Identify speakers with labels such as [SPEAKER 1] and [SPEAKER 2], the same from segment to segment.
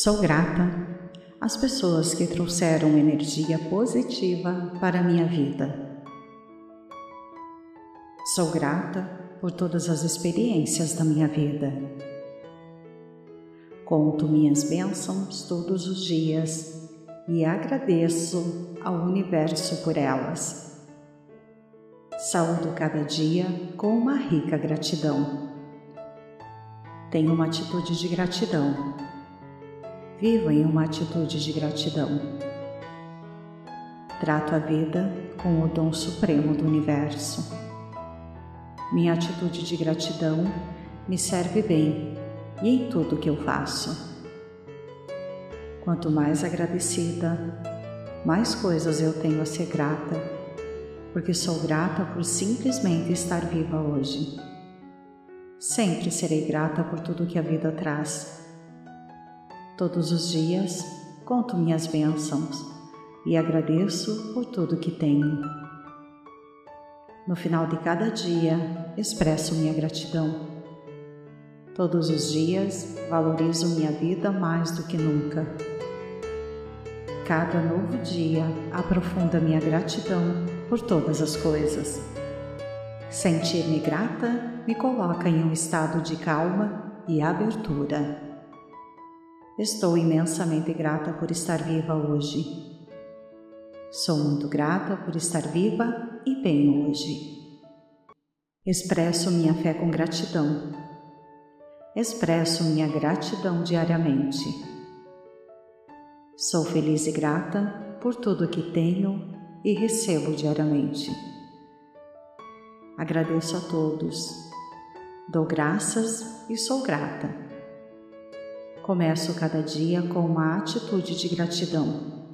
[SPEAKER 1] Sou grata às pessoas que trouxeram energia positiva para a minha vida. Sou grata por todas as experiências da minha vida. Conto minhas bênçãos todos os dias e agradeço ao universo por elas. Saúdo cada dia com uma rica gratidão. Tenho uma atitude de gratidão Vivo em uma atitude de gratidão. Trato a vida com o dom supremo do universo. Minha atitude de gratidão me serve bem e em tudo que eu faço. Quanto mais agradecida, mais coisas eu tenho a ser grata, porque sou grata por simplesmente estar viva hoje. Sempre serei grata por tudo que a vida traz Todos os dias conto minhas bênçãos e agradeço por tudo que tenho. No final de cada dia, expresso minha gratidão. Todos os dias, valorizo minha vida mais do que nunca. Cada novo dia aprofunda minha gratidão por todas as coisas. Sentir-me grata me coloca em um estado de calma e abertura. Estou imensamente grata por estar viva hoje. Sou muito grata por estar viva e bem hoje. Expresso minha fé com gratidão. Expresso minha gratidão diariamente. Sou feliz e grata por tudo que tenho e recebo diariamente. Agradeço a todos. Dou graças e sou grata Começo cada dia com uma atitude de gratidão.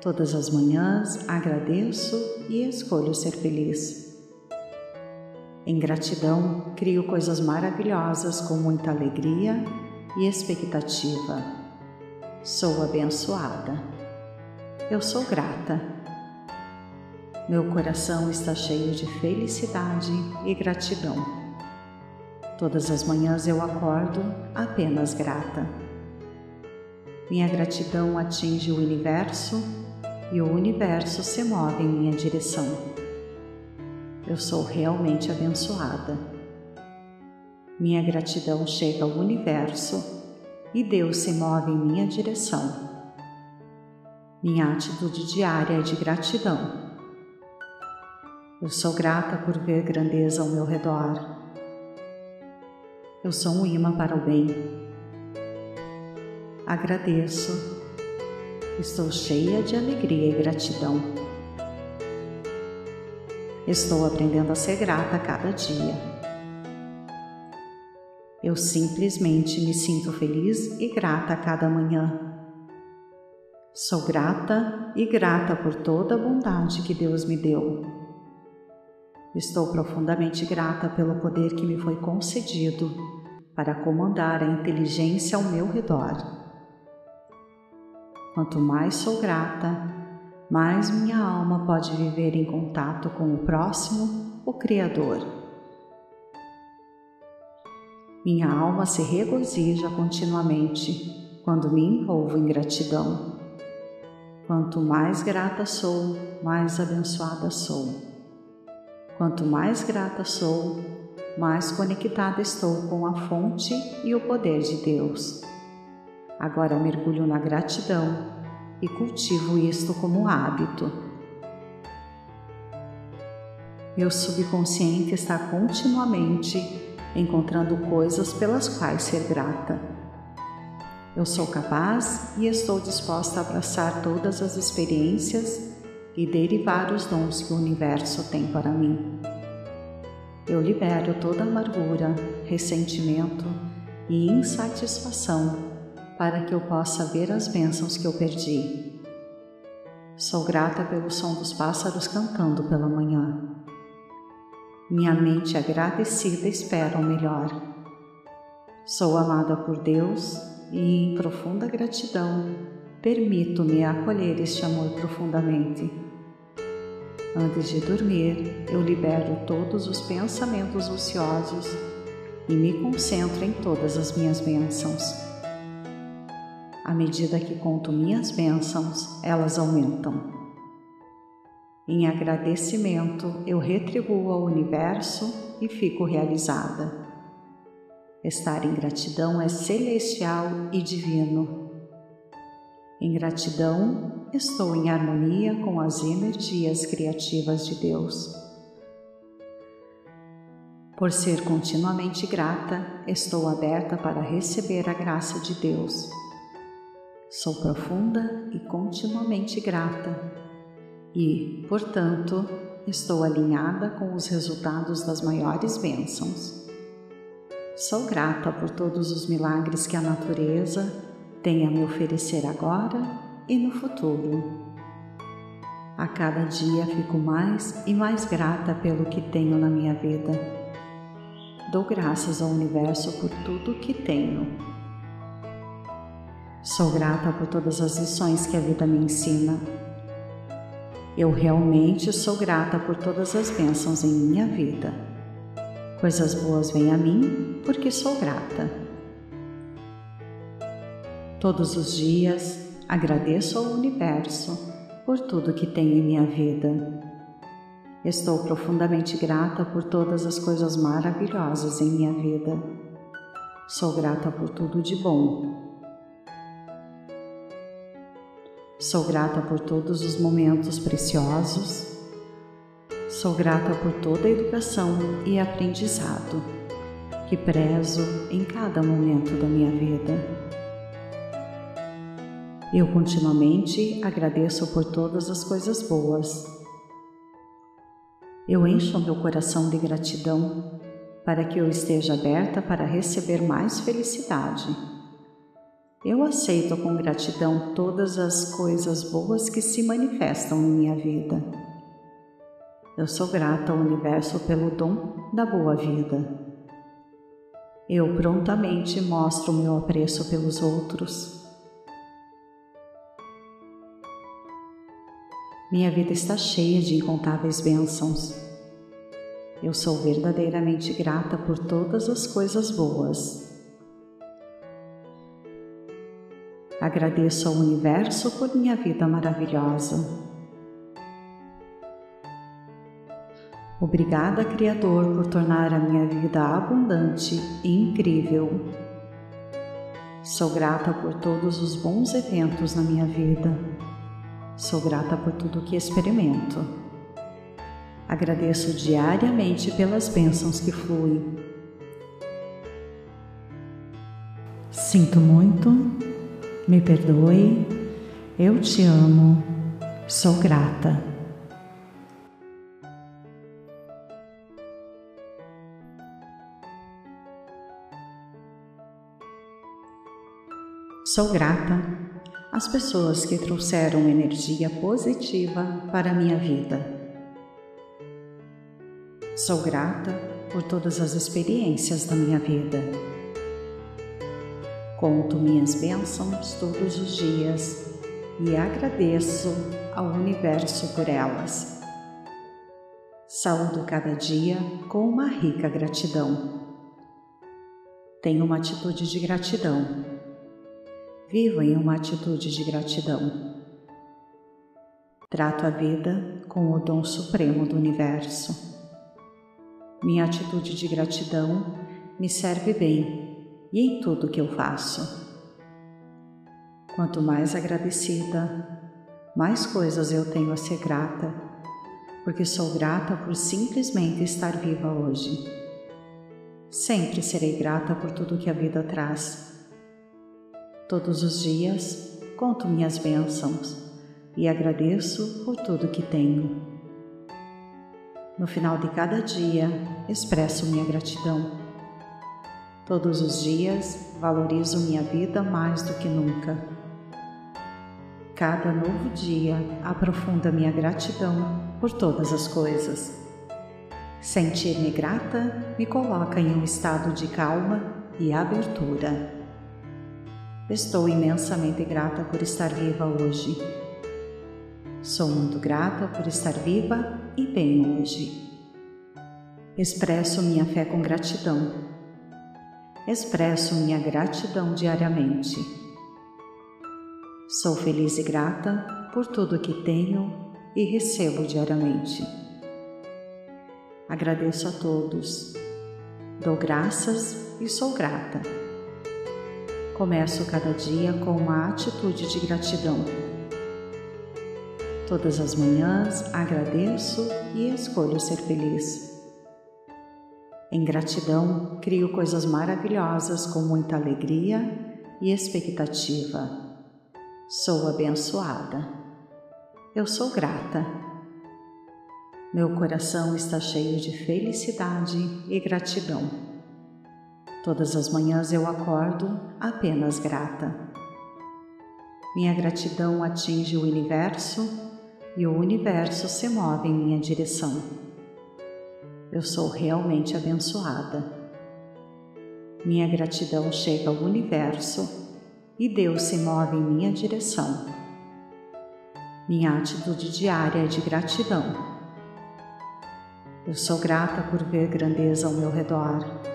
[SPEAKER 1] Todas as manhãs agradeço e escolho ser feliz. Em gratidão, crio coisas maravilhosas com muita alegria e expectativa. Sou abençoada. Eu sou grata. Meu coração está cheio de felicidade e gratidão. Todas as manhãs eu acordo apenas grata. Minha gratidão atinge o universo e o universo se move em minha direção. Eu sou realmente abençoada. Minha gratidão chega ao universo e Deus se move em minha direção. Minha atitude diária é de gratidão. Eu sou grata por ver grandeza ao meu redor eu sou um imã para o bem. Agradeço. Estou cheia de alegria e gratidão. Estou aprendendo a ser grata a cada dia. Eu simplesmente me sinto feliz e grata a cada manhã. Sou grata e grata por toda a bondade que Deus me deu. Estou profundamente grata pelo poder que me foi concedido para comandar a inteligência ao meu redor. Quanto mais sou grata, mais minha alma pode viver em contato com o próximo, o Criador. Minha alma se regozija continuamente quando me envolvo em gratidão. Quanto mais grata sou, mais abençoada sou. Quanto mais grata sou, mais conectada estou com a fonte e o poder de Deus. Agora mergulho na gratidão e cultivo isto como hábito. Meu subconsciente está continuamente encontrando coisas pelas quais ser grata. Eu sou capaz e estou disposta a abraçar todas as experiências e derivar os dons que o universo tem para mim. Eu libero toda amargura, ressentimento e insatisfação para que eu possa ver as bênçãos que eu perdi. Sou grata pelo som dos pássaros cantando pela manhã. Minha mente agradecida espera o melhor. Sou amada por Deus e, em profunda gratidão, permito-me acolher este amor profundamente. Antes de dormir, eu libero todos os pensamentos ociosos e me concentro em todas as minhas bênçãos. à medida que conto minhas bênçãos, elas aumentam. Em agradecimento, eu retribuo ao universo e fico realizada. Estar em gratidão é celestial e divino. Em gratidão, estou em harmonia com as energias criativas de Deus. Por ser continuamente grata, estou aberta para receber a graça de Deus. Sou profunda e continuamente grata, e, portanto, estou alinhada com os resultados das maiores bênçãos. Sou grata por todos os milagres que a natureza tem a me oferecer agora e no futuro. A cada dia fico mais e mais grata pelo que tenho na minha vida Dou graças ao universo por tudo que tenho. Sou grata por todas as lições que a vida me ensina. Eu realmente sou grata por todas as bênçãos em minha vida. Coisas boas vêm a mim porque sou grata. Todos os dias agradeço ao universo por tudo que tenho em minha vida Estou profundamente grata por todas as coisas maravilhosas em minha vida. Sou grata por tudo de bom. Sou grata por todos os momentos preciosos. Sou grata por toda a educação e aprendizado que prezo em cada momento da minha vida. Eu continuamente agradeço por todas as coisas boas eu encho meu coração de gratidão para que eu esteja aberta para receber mais felicidade. Eu aceito com gratidão todas as coisas boas que se manifestam em minha vida. Eu sou grata ao universo pelo dom da boa vida. Eu prontamente mostro meu apreço pelos outros. Minha vida está cheia de incontáveis bênçãos. Eu sou verdadeiramente grata por todas as coisas boas. Agradeço ao universo por minha vida maravilhosa. Obrigada, Criador, por tornar a minha vida abundante e incrível. Sou grata por todos os bons eventos na minha vida. Sou grata por tudo que experimento. Agradeço diariamente pelas bênçãos que fluem. Sinto muito, me perdoe, eu te amo, sou grata. Sou grata as pessoas que trouxeram energia positiva para a minha vida. Sou grata por todas as experiências da minha vida. Conto minhas bênçãos todos os dias e agradeço ao universo por elas. Saúdo cada dia com uma rica gratidão. Tenho uma atitude de gratidão Viva em uma atitude de gratidão. Trato a vida com o dom supremo do universo. Minha atitude de gratidão me serve bem e em tudo que eu faço. Quanto mais agradecida, mais coisas eu tenho a ser grata, porque sou grata por simplesmente estar viva hoje. Sempre serei grata por tudo que a vida traz Todos os dias conto minhas bênçãos e agradeço por tudo que tenho. No final de cada dia, expresso minha gratidão. Todos os dias, valorizo minha vida mais do que nunca. Cada novo dia aprofunda minha gratidão por todas as coisas. Sentir-me grata me coloca em um estado de calma e abertura. Estou imensamente grata por estar viva hoje. Sou muito grata por estar viva e bem hoje. Expresso minha fé com gratidão. Expresso minha gratidão diariamente. Sou feliz e grata por tudo que tenho e recebo diariamente. Agradeço a todos, dou graças e sou grata. Começo cada dia com uma atitude de gratidão. Todas as manhãs agradeço e escolho ser feliz. Em gratidão, crio coisas maravilhosas com muita alegria e expectativa. Sou abençoada. Eu sou grata. Meu coração está cheio de felicidade e gratidão. Todas as manhãs eu acordo apenas grata. Minha gratidão atinge o universo e o universo se move em minha direção. Eu sou realmente abençoada. Minha gratidão chega ao universo e Deus se move em minha direção. Minha atitude diária é de gratidão. Eu sou grata por ver grandeza ao meu redor.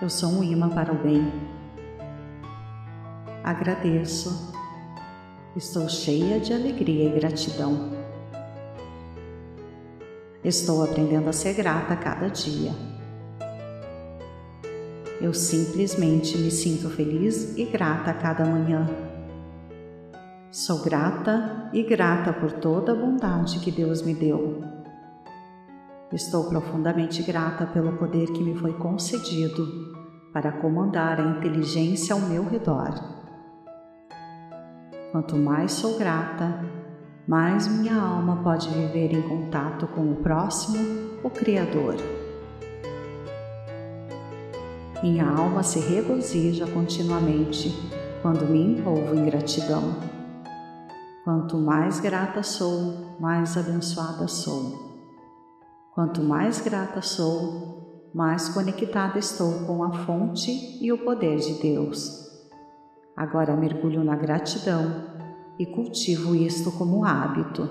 [SPEAKER 1] Eu sou um imã para o bem. Agradeço. Estou cheia de alegria e gratidão. Estou aprendendo a ser grata a cada dia. Eu simplesmente me sinto feliz e grata a cada manhã. Sou grata e grata por toda a bondade que Deus me deu. Estou profundamente grata pelo poder que me foi concedido para comandar a inteligência ao meu redor. Quanto mais sou grata, mais minha alma pode viver em contato com o próximo, o Criador. Minha alma se regozija continuamente quando me envolvo em gratidão. Quanto mais grata sou, mais abençoada sou. Quanto mais grata sou, mais conectada estou com a fonte e o poder de Deus. Agora mergulho na gratidão e cultivo isto como hábito.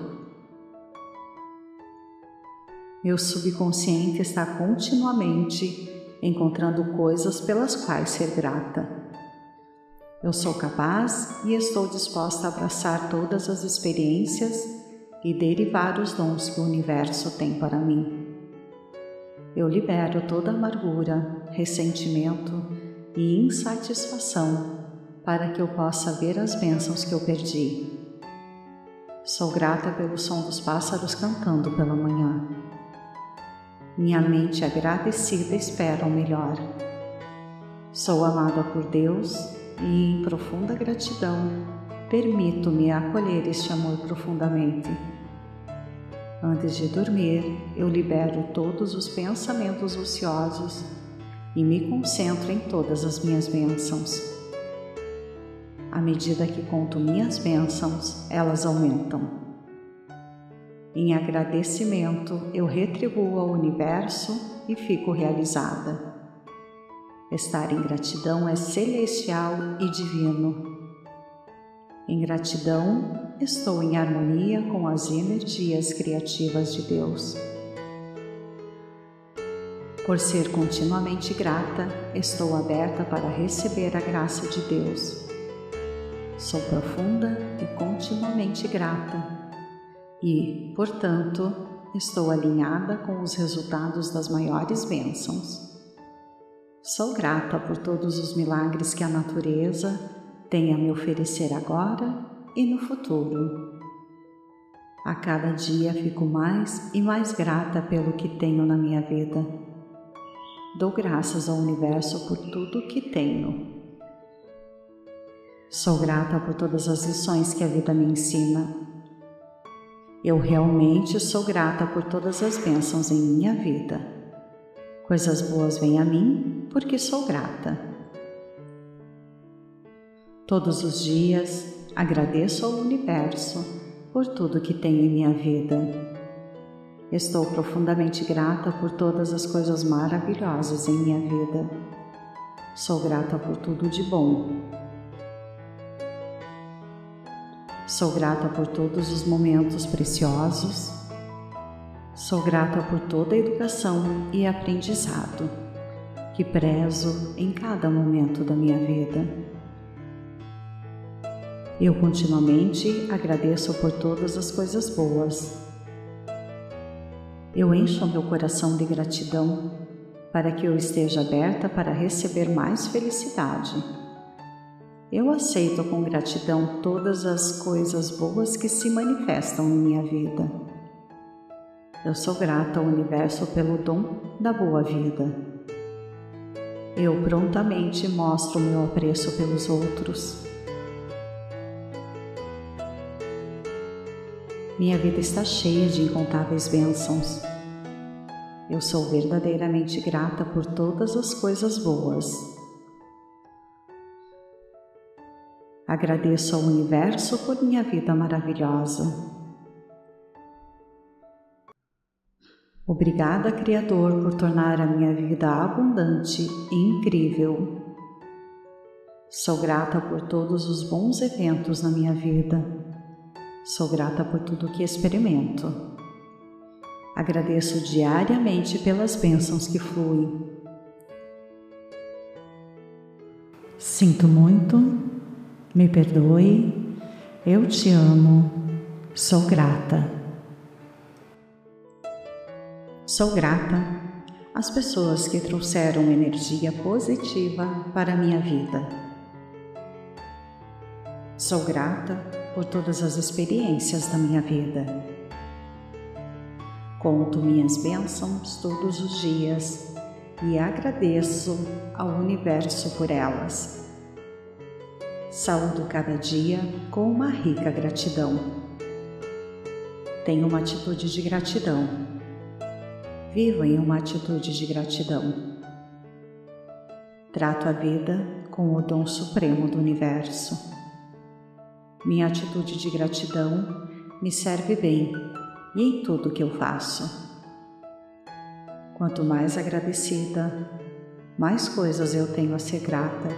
[SPEAKER 1] Meu subconsciente está continuamente encontrando coisas pelas quais ser grata. Eu sou capaz e estou disposta a abraçar todas as experiências e derivar os dons que o universo tem para mim. Eu libero toda amargura, ressentimento e insatisfação para que eu possa ver as bênçãos que eu perdi. Sou grata pelo som dos pássaros cantando pela manhã. Minha mente agradecida espera o melhor. Sou amada por Deus e, em profunda gratidão, permito-me acolher este amor profundamente. Antes de dormir, eu libero todos os pensamentos ociosos e me concentro em todas as minhas bênçãos. À medida que conto minhas bênçãos, elas aumentam. Em agradecimento, eu retribuo ao universo e fico realizada. Estar em gratidão é celestial e divino. Em gratidão, estou em harmonia com as energias criativas de Deus. Por ser continuamente grata, estou aberta para receber a graça de Deus Sou profunda e continuamente grata e, portanto, estou alinhada com os resultados das maiores bênçãos. Sou grata por todos os milagres que a natureza tem a me oferecer agora e no futuro. A cada dia fico mais e mais grata pelo que tenho na minha vida. Dou graças ao universo por tudo que tenho Sou grata por todas as lições que a vida me ensina. Eu realmente sou grata por todas as bênçãos em minha vida. Coisas boas vêm a mim porque sou grata. Todos os dias agradeço ao universo por tudo que tem em minha vida. Estou profundamente grata por todas as coisas maravilhosas em minha vida. Sou grata por tudo de bom Sou grata por todos os momentos preciosos. Sou grata por toda a educação e aprendizado que prezo em cada momento da minha vida. Eu continuamente agradeço por todas as coisas boas. Eu encho meu coração de gratidão para que eu esteja aberta para receber mais felicidade. Eu aceito com gratidão todas as coisas boas que se manifestam em minha vida. Eu sou grata ao universo pelo dom da boa vida. Eu prontamente mostro meu apreço pelos outros Minha vida está cheia de incontáveis bênçãos. Eu sou verdadeiramente grata por todas as coisas boas. Agradeço ao universo por minha vida maravilhosa. Obrigada, Criador, por tornar a minha vida abundante e incrível. Sou grata por todos os bons eventos na minha vida. Sou grata por tudo que experimento. Agradeço diariamente pelas bênçãos que fluem. Sinto muito, me perdoe, eu te amo, sou grata. Sou grata às pessoas que trouxeram energia positiva para a minha vida. Sou grata por todas as experiências da minha vida. Conto minhas bênçãos todos os dias e agradeço ao universo por elas. Saúdo cada dia com uma rica gratidão. Tenho uma atitude de gratidão. Vivo em uma atitude de gratidão. Trato a vida com o dom supremo do universo. Minha atitude de gratidão me serve bem e em tudo que eu faço. Quanto mais agradecida, mais coisas eu tenho a ser grata,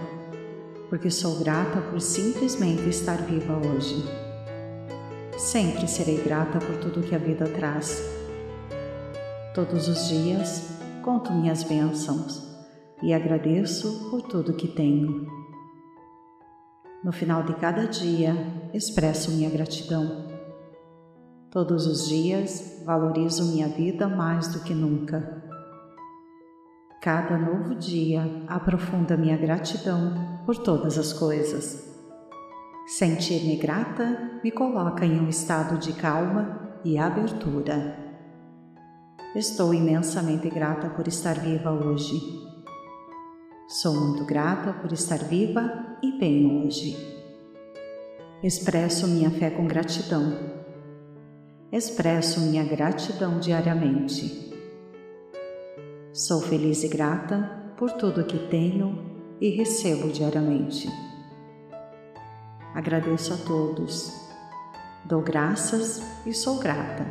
[SPEAKER 1] porque sou grata por simplesmente estar viva hoje. Sempre serei grata por tudo que a vida traz. Todos os dias conto minhas bênçãos e agradeço por tudo que tenho. No final de cada dia, expresso minha gratidão. Todos os dias, valorizo minha vida mais do que nunca. Cada novo dia aprofunda minha gratidão por todas as coisas. Sentir-me grata me coloca em um estado de calma e abertura. Estou imensamente grata por estar viva hoje. Sou muito grata por estar viva e bem hoje. Expresso minha fé com gratidão. Expresso minha gratidão diariamente. Sou feliz e grata por tudo que tenho e recebo diariamente. Agradeço a todos. Dou graças e sou grata.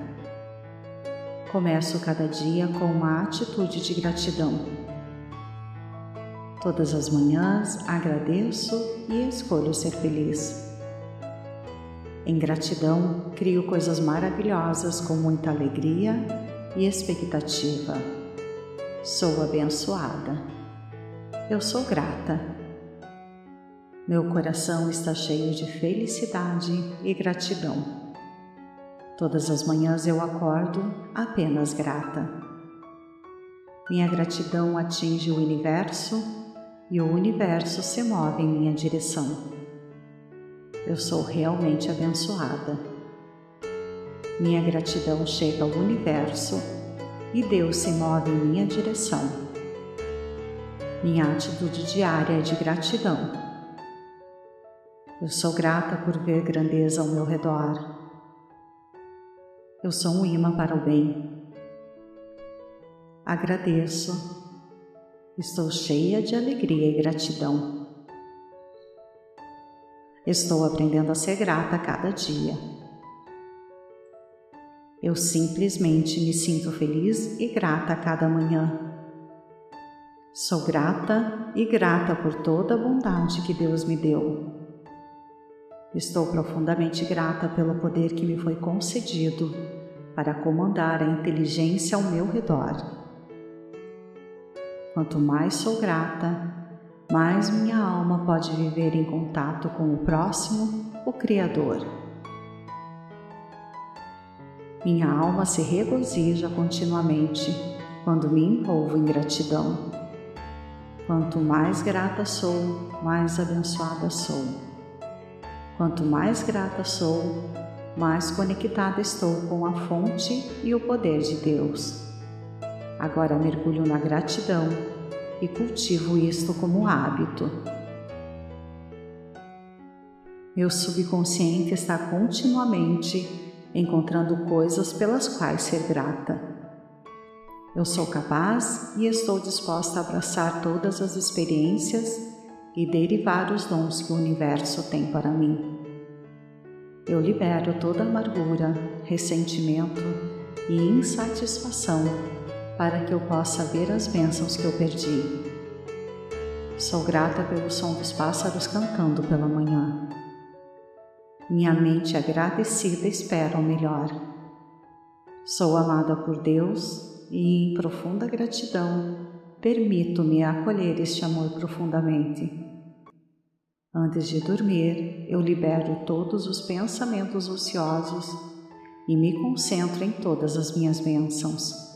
[SPEAKER 1] Começo cada dia com uma atitude de gratidão Todas as manhãs agradeço e escolho ser feliz. Em gratidão, crio coisas maravilhosas com muita alegria e expectativa. Sou abençoada. Eu sou grata. Meu coração está cheio de felicidade e gratidão. Todas as manhãs eu acordo apenas grata. Minha gratidão atinge o universo e o universo se move em minha direção. Eu sou realmente abençoada. Minha gratidão chega ao universo e Deus se move em minha direção. Minha atitude diária é de gratidão. Eu sou grata por ver grandeza ao meu redor. Eu sou um imã para o bem. Agradeço Estou cheia de alegria e gratidão. Estou aprendendo a ser grata a cada dia. Eu simplesmente me sinto feliz e grata a cada manhã. Sou grata e grata por toda a bondade que Deus me deu. Estou profundamente grata pelo poder que me foi concedido para comandar a inteligência ao meu redor. Quanto mais sou grata, mais minha alma pode viver em contato com o próximo, o Criador. Minha alma se regozija continuamente quando me envolvo em gratidão. Quanto mais grata sou, mais abençoada sou. Quanto mais grata sou, mais conectada estou com a fonte e o poder de Deus. Agora mergulho na gratidão e cultivo isto como hábito. Meu subconsciente está continuamente encontrando coisas pelas quais ser grata. Eu sou capaz e estou disposta a abraçar todas as experiências e derivar os dons que o universo tem para mim. Eu libero toda amargura, ressentimento e insatisfação para que eu possa ver as bênçãos que eu perdi. Sou grata pelo som dos pássaros cantando pela manhã. Minha mente agradecida espera o melhor. Sou amada por Deus e, em profunda gratidão, permito-me acolher este amor profundamente. Antes de dormir, eu libero todos os pensamentos ociosos e me concentro em todas as minhas bênçãos.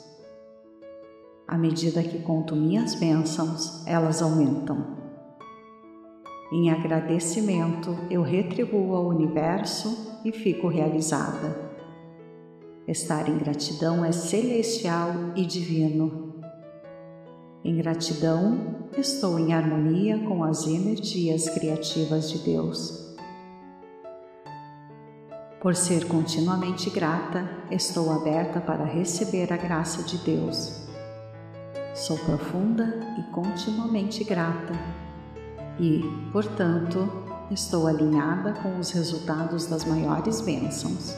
[SPEAKER 1] À medida que conto minhas bênçãos, elas aumentam. Em agradecimento, eu retribuo ao universo e fico realizada. Estar em gratidão é celestial e divino. Em gratidão, estou em harmonia com as energias criativas de Deus. Por ser continuamente grata, estou aberta para receber a graça de Deus. Sou profunda e continuamente grata e, portanto, estou alinhada com os resultados das maiores bênçãos.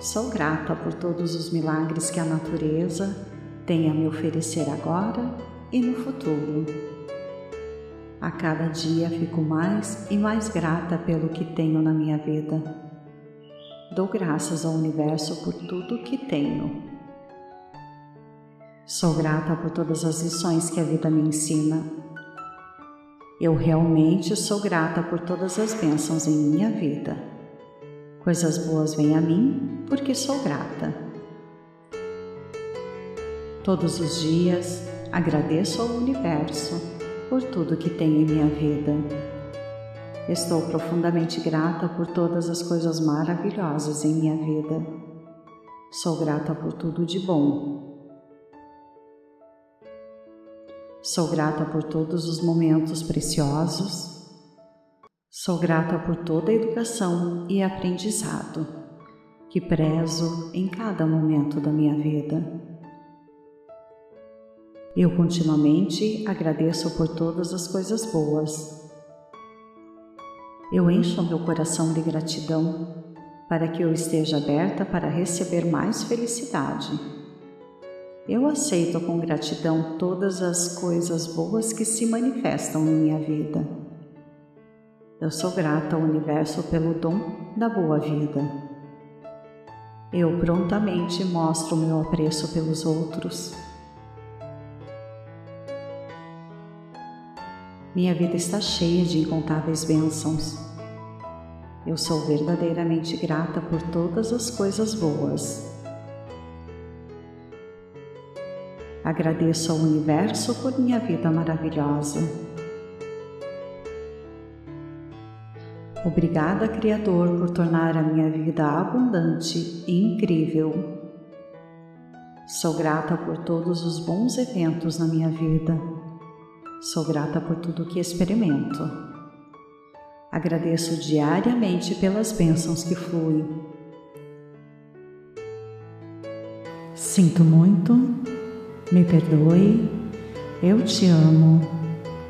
[SPEAKER 1] Sou grata por todos os milagres que a natureza tem a me oferecer agora e no futuro. A cada dia fico mais e mais grata pelo que tenho na minha vida. Dou graças ao universo por tudo que tenho. Sou grata por todas as lições que a vida me ensina eu realmente sou grata por todas as bênçãos em minha vida. Coisas boas vêm a mim porque sou grata. Todos os dias agradeço ao universo por tudo que tem em minha vida. Estou profundamente grata por todas as coisas maravilhosas em minha vida. Sou grata por tudo de bom Sou grata por todos os momentos preciosos. Sou grata por toda a educação e aprendizado que prezo em cada momento da minha vida. Eu continuamente agradeço por todas as coisas boas. Eu encho meu coração de gratidão para que eu esteja aberta para receber mais felicidade eu aceito com gratidão todas as coisas boas que se manifestam em minha vida. Eu sou grata ao universo pelo dom da boa vida. Eu prontamente mostro meu apreço pelos outros. Minha vida está cheia de incontáveis bênçãos. Eu sou verdadeiramente grata por todas as coisas boas Agradeço ao universo por minha vida maravilhosa. Obrigada, Criador, por tornar a minha vida abundante e incrível. Sou grata por todos os bons eventos na minha vida. Sou grata por tudo que experimento. Agradeço diariamente pelas bênçãos que fluem. Sinto muito me perdoe, eu te amo,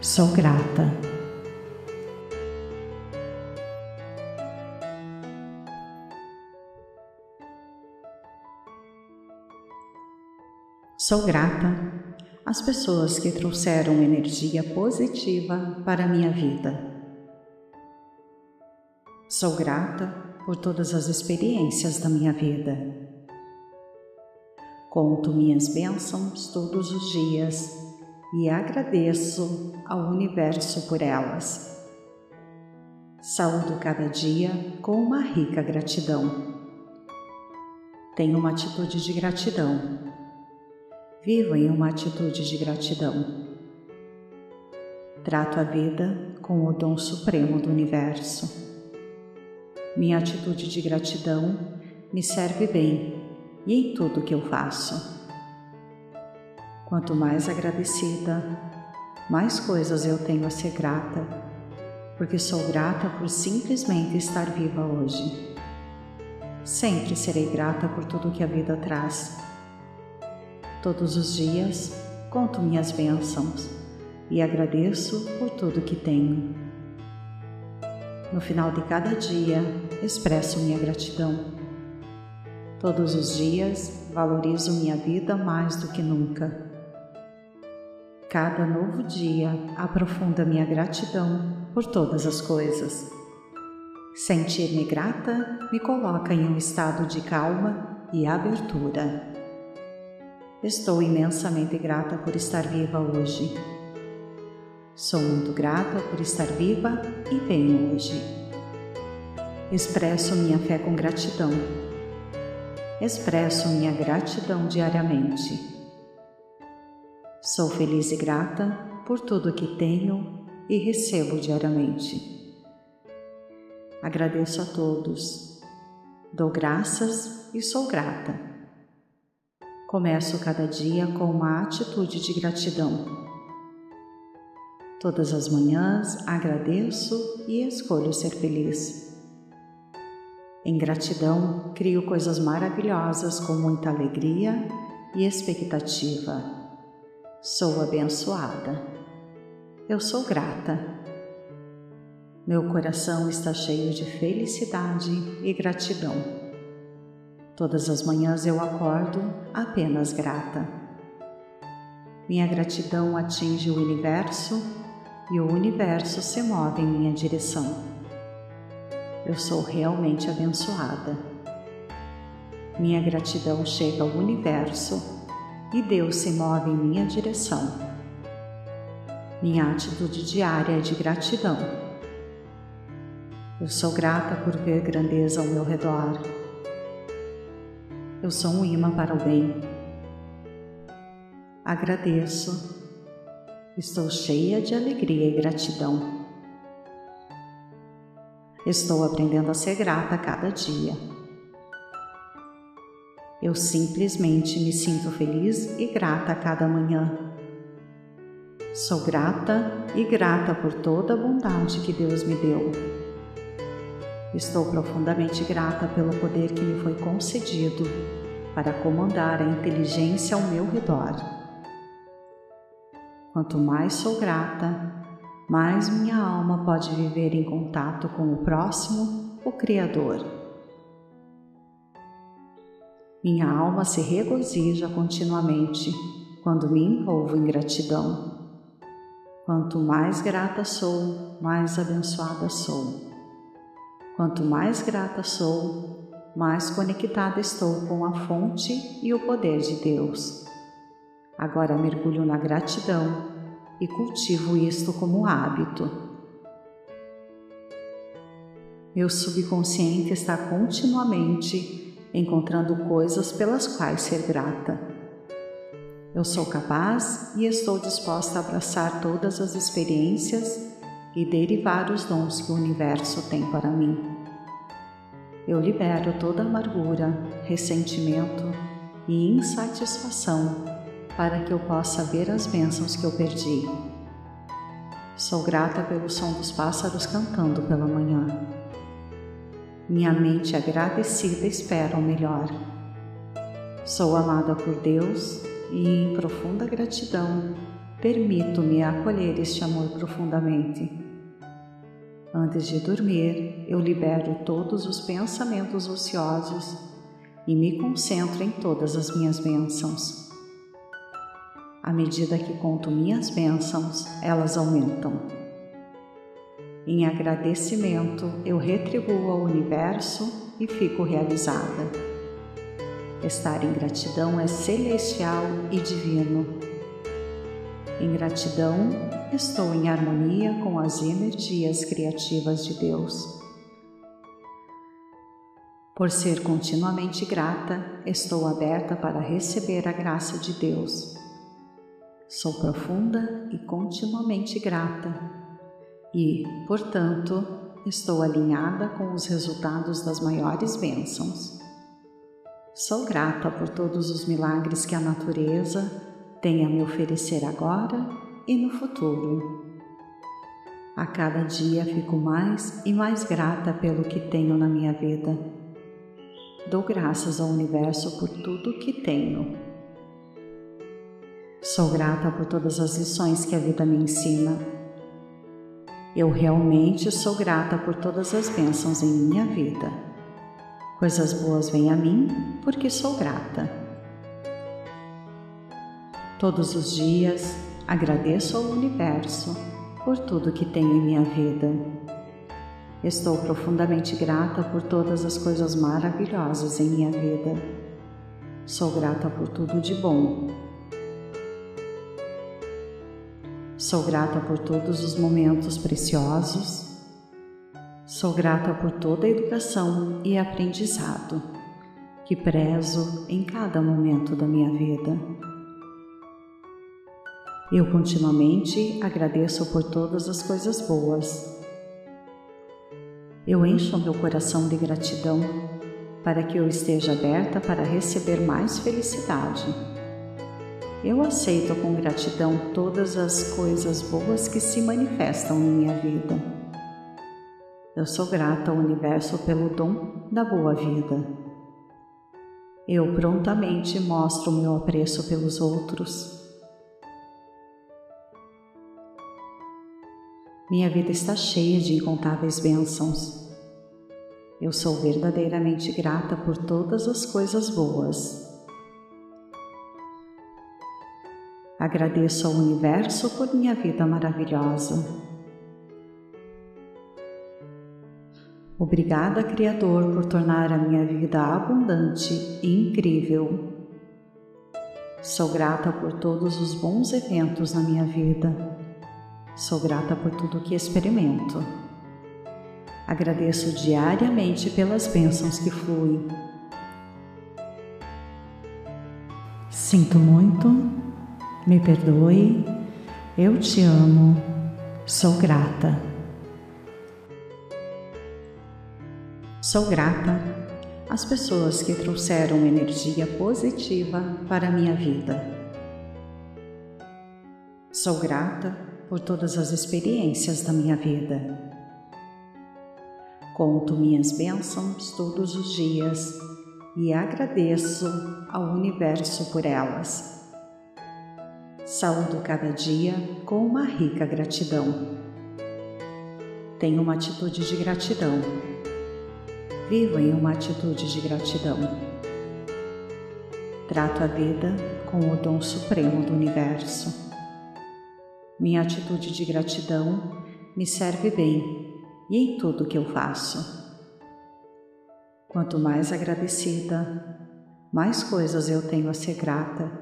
[SPEAKER 1] sou grata. Sou grata às pessoas que trouxeram energia positiva para a minha vida. Sou grata por todas as experiências da minha vida. Conto minhas bênçãos todos os dias e agradeço ao universo por elas. Saúdo cada dia com uma rica gratidão. Tenho uma atitude de gratidão. Vivo em uma atitude de gratidão. Trato a vida com o dom supremo do universo. Minha atitude de gratidão me serve bem e em tudo que eu faço. Quanto mais agradecida, mais coisas eu tenho a ser grata porque sou grata por simplesmente estar viva hoje. Sempre serei grata por tudo que a vida traz. Todos os dias conto minhas bênçãos e agradeço por tudo que tenho. No final de cada dia, expresso minha gratidão. Todos os dias, valorizo minha vida mais do que nunca. Cada novo dia aprofunda minha gratidão por todas as coisas. Sentir-me grata me coloca em um estado de calma e abertura. Estou imensamente grata por estar viva hoje. Sou muito grata por estar viva e bem hoje. Expresso minha fé com gratidão. Expresso minha gratidão diariamente. Sou feliz e grata por tudo que tenho e recebo diariamente. Agradeço a todos, dou graças e sou grata. Começo cada dia com uma atitude de gratidão. Todas as manhãs agradeço e escolho ser feliz. Em gratidão, crio coisas maravilhosas com muita alegria e expectativa. Sou abençoada. Eu sou grata. Meu coração está cheio de felicidade e gratidão. Todas as manhãs eu acordo apenas grata. Minha gratidão atinge o universo e o universo se move em minha direção. Eu sou realmente abençoada. Minha gratidão chega ao universo e Deus se move em minha direção minha atitude diária é de gratidão. Eu sou grata por ver grandeza ao meu redor. Eu sou um imã para o bem. Agradeço. Estou cheia de alegria e gratidão. Estou aprendendo a ser grata a cada dia. Eu simplesmente me sinto feliz e grata a cada manhã. Sou grata e grata por toda a bondade que Deus me deu. Estou profundamente grata pelo poder que me foi concedido para comandar a inteligência ao meu redor. Quanto mais sou grata, mais minha alma pode viver em contato com o próximo, o Criador. Minha alma se regozija continuamente quando me envolvo em gratidão. Quanto mais grata sou, mais abençoada sou. Quanto mais grata sou, mais conectada estou com a fonte e o poder de Deus. Agora mergulho na gratidão e cultivo isto como hábito. Meu subconsciente está continuamente encontrando coisas pelas quais ser grata eu sou capaz e estou disposta a abraçar todas as experiências e derivar os dons que o universo tem para mim. Eu libero toda amargura, ressentimento e insatisfação para que eu possa ver as bênçãos que eu perdi. Sou grata pelo som dos pássaros cantando pela manhã. Minha mente agradecida espera o melhor. Sou amada por Deus e em profunda gratidão permito-me acolher este amor profundamente. Antes de dormir, eu libero todos os pensamentos ociosos e me concentro em todas as minhas bênçãos. À medida que conto minhas bênçãos, elas aumentam. Em agradecimento, eu retribuo ao universo e fico realizada. Estar em gratidão é celestial e divino. Em gratidão, estou em harmonia com as energias criativas de Deus. Por ser continuamente grata, estou aberta para receber a graça de Deus. Sou profunda e continuamente grata, e, portanto, estou alinhada com os resultados das maiores bênçãos. Sou grata por todos os milagres que a natureza tem a me oferecer agora e no futuro. A cada dia fico mais e mais grata pelo que tenho na minha vida. Dou graças ao universo por tudo que tenho. Sou grata por todas as lições que a vida me ensina. Eu realmente sou grata por todas as bênçãos em minha vida. Coisas boas vêm a mim porque sou grata. Todos os dias agradeço ao universo por tudo que tenho em minha vida. Estou profundamente grata por todas as coisas maravilhosas em minha vida. Sou grata por tudo de bom. Sou grata por todos os momentos preciosos. Sou grata por toda a educação e aprendizado que prezo em cada momento da minha vida. Eu continuamente agradeço por todas as coisas boas eu encho meu coração de gratidão para que eu esteja aberta para receber mais felicidade. Eu aceito com gratidão todas as coisas boas que se manifestam em minha vida. Eu sou grata ao universo pelo dom da boa vida. Eu prontamente mostro meu apreço pelos outros Minha vida está cheia de incontáveis bênçãos. Eu sou verdadeiramente grata por todas as coisas boas. Agradeço ao universo por minha vida maravilhosa. Obrigada, Criador, por tornar a minha vida abundante e incrível. Sou grata por todos os bons eventos na minha vida Sou grata por tudo que experimento. Agradeço diariamente pelas bênçãos que fluem. Sinto muito, me perdoe, eu te amo, sou grata. Sou grata às pessoas que trouxeram energia positiva para a minha vida. Sou grata por todas as experiências da minha vida. Conto minhas bênçãos todos os dias e agradeço ao universo por elas. Saúdo cada dia com uma rica gratidão. Tenho uma atitude de gratidão. Vivo em uma atitude de gratidão. Trato a vida com o dom supremo do universo minha atitude de gratidão me serve bem e em tudo que eu faço. Quanto mais agradecida, mais coisas eu tenho a ser grata,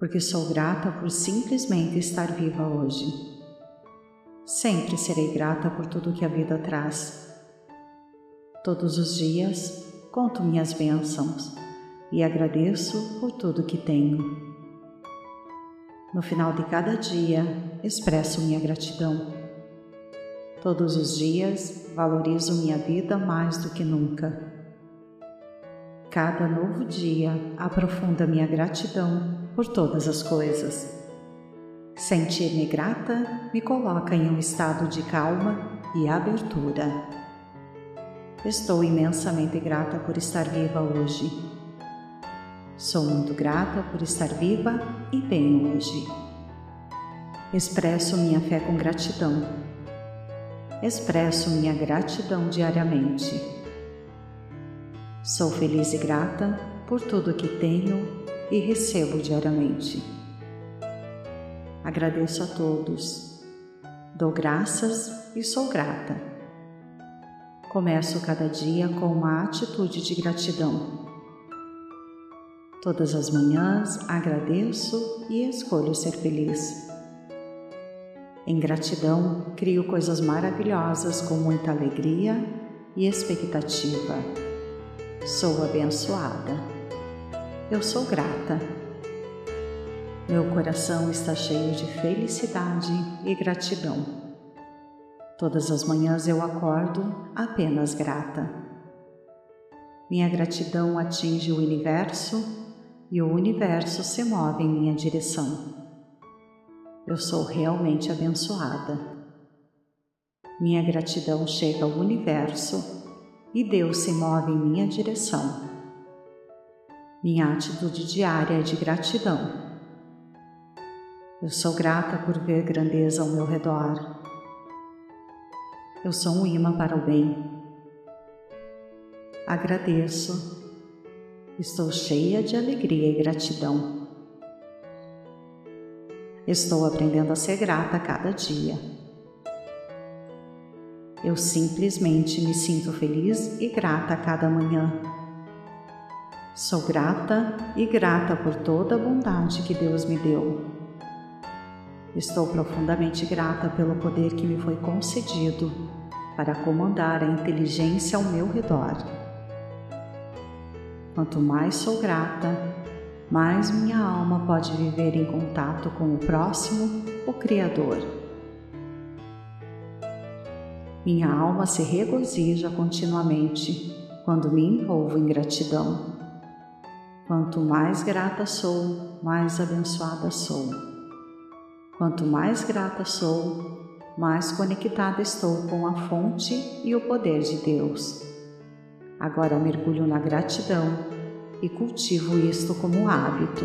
[SPEAKER 1] porque sou grata por simplesmente estar viva hoje. Sempre serei grata por tudo que a vida traz. Todos os dias conto minhas bênçãos e agradeço por tudo que tenho. No final de cada dia, expresso minha gratidão. Todos os dias, valorizo minha vida mais do que nunca. Cada novo dia aprofunda minha gratidão por todas as coisas. Sentir-me grata me coloca em um estado de calma e abertura. Estou imensamente grata por estar viva hoje Sou muito grata por estar viva e bem hoje. Expresso minha fé com gratidão. Expresso minha gratidão diariamente. Sou feliz e grata por tudo que tenho e recebo diariamente. Agradeço a todos. Dou graças e sou grata. Começo cada dia com uma atitude de gratidão Todas as manhãs agradeço e escolho ser feliz. Em gratidão, crio coisas maravilhosas com muita alegria e expectativa. Sou abençoada. Eu sou grata. Meu coração está cheio de felicidade e gratidão. Todas as manhãs eu acordo apenas grata. Minha gratidão atinge o universo e o universo se move em minha direção. Eu sou realmente abençoada. Minha gratidão chega ao universo e Deus se move em minha direção. Minha atitude diária é de gratidão. Eu sou grata por ver grandeza ao meu redor. Eu sou um imã para o bem. Agradeço. Estou cheia de alegria e gratidão. Estou aprendendo a ser grata a cada dia. Eu simplesmente me sinto feliz e grata a cada manhã. Sou grata e grata por toda a bondade que Deus me deu. Estou profundamente grata pelo poder que me foi concedido para comandar a inteligência ao meu redor. Quanto mais sou grata, mais minha alma pode viver em contato com o próximo, o Criador. Minha alma se regozija continuamente quando me envolvo em gratidão. Quanto mais grata sou, mais abençoada sou. Quanto mais grata sou, mais conectada estou com a fonte e o poder de Deus. Agora mergulho na gratidão e cultivo isto como hábito.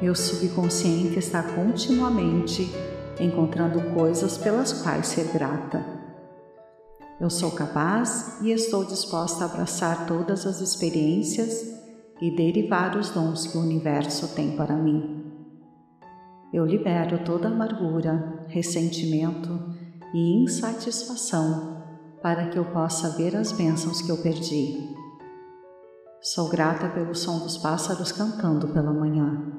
[SPEAKER 1] Meu subconsciente está continuamente encontrando coisas pelas quais ser grata. Eu sou capaz e estou disposta a abraçar todas as experiências e derivar os dons que o universo tem para mim. Eu libero toda amargura, ressentimento e insatisfação para que eu possa ver as bênçãos que eu perdi. Sou grata pelo som dos pássaros cantando pela manhã.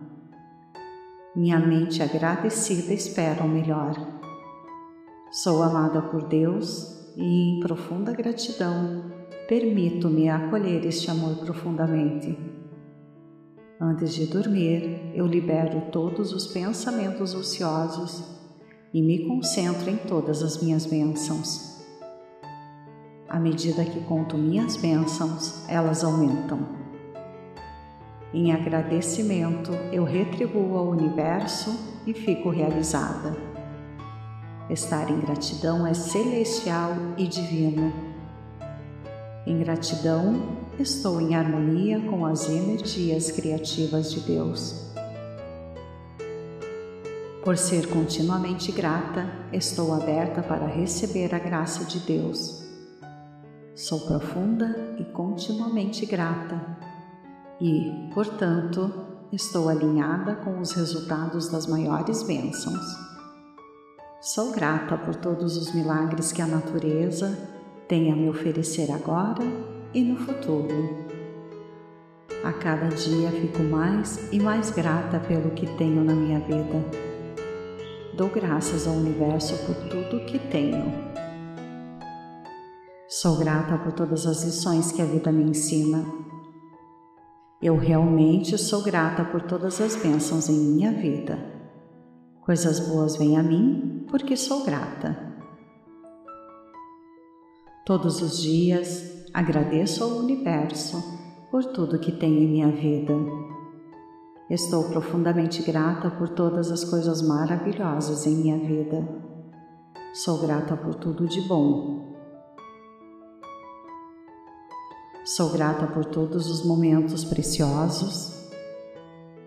[SPEAKER 1] Minha mente agradecida espera o melhor. Sou amada por Deus e, em profunda gratidão, permito-me acolher este amor profundamente. Antes de dormir, eu libero todos os pensamentos ociosos e me concentro em todas as minhas bênçãos. À medida que conto minhas bênçãos, elas aumentam. Em agradecimento, eu retribuo ao universo e fico realizada. Estar em gratidão é celestial e divino. Em gratidão, estou em harmonia com as energias criativas de Deus. Por ser continuamente grata, estou aberta para receber a graça de Deus Sou profunda e continuamente grata e, portanto, estou alinhada com os resultados das maiores bênçãos. Sou grata por todos os milagres que a natureza tem a me oferecer agora e no futuro. A cada dia fico mais e mais grata pelo que tenho na minha vida. Dou graças ao universo por tudo que tenho Sou grata por todas as lições que a vida me ensina. Eu realmente sou grata por todas as bênçãos em minha vida. Coisas boas vêm a mim porque sou grata. Todos os dias agradeço ao universo por tudo que tem em minha vida. Estou profundamente grata por todas as coisas maravilhosas em minha vida. Sou grata por tudo de bom Sou grata por todos os momentos preciosos.